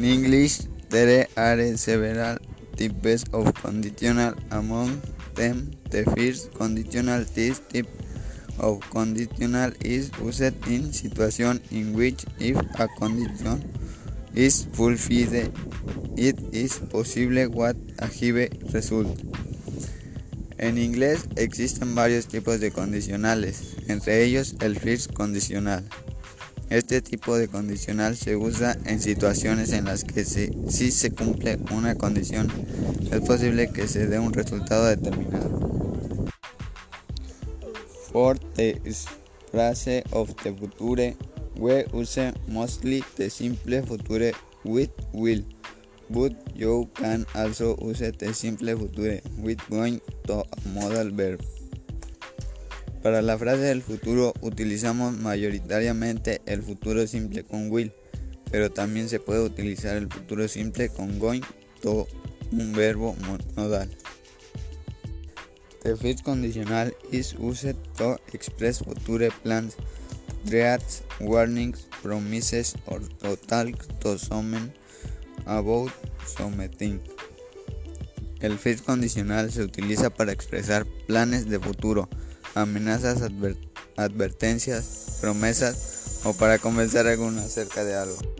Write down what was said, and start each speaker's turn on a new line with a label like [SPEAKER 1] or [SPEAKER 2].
[SPEAKER 1] In English, there are several types of conditional. Among them, the first conditional type of conditional is used in situations in which if a condition is fulfilled, it is possible what a given result. En inglés existen varios tipos de condicionales, entre ellos el first condicional. Este tipo de condicional se usa en situaciones en las que si, se cumple una condición es posible que se dé un resultado determinado. For the phrase of the future, we use mostly the simple future with will, but you can also use the simple future with going to a modal verb. Para la frase del futuro utilizamos mayoritariamente el futuro simple con will, pero también se puede utilizar el futuro simple con going to un verbo modal. The first conditional is used to express future plans, threats, warnings, promises, or to talk to someone about something. El first condicional se utiliza para expresar planes de futuro amenazas, advertencias, promesas o para convencer a alguno acerca de algo.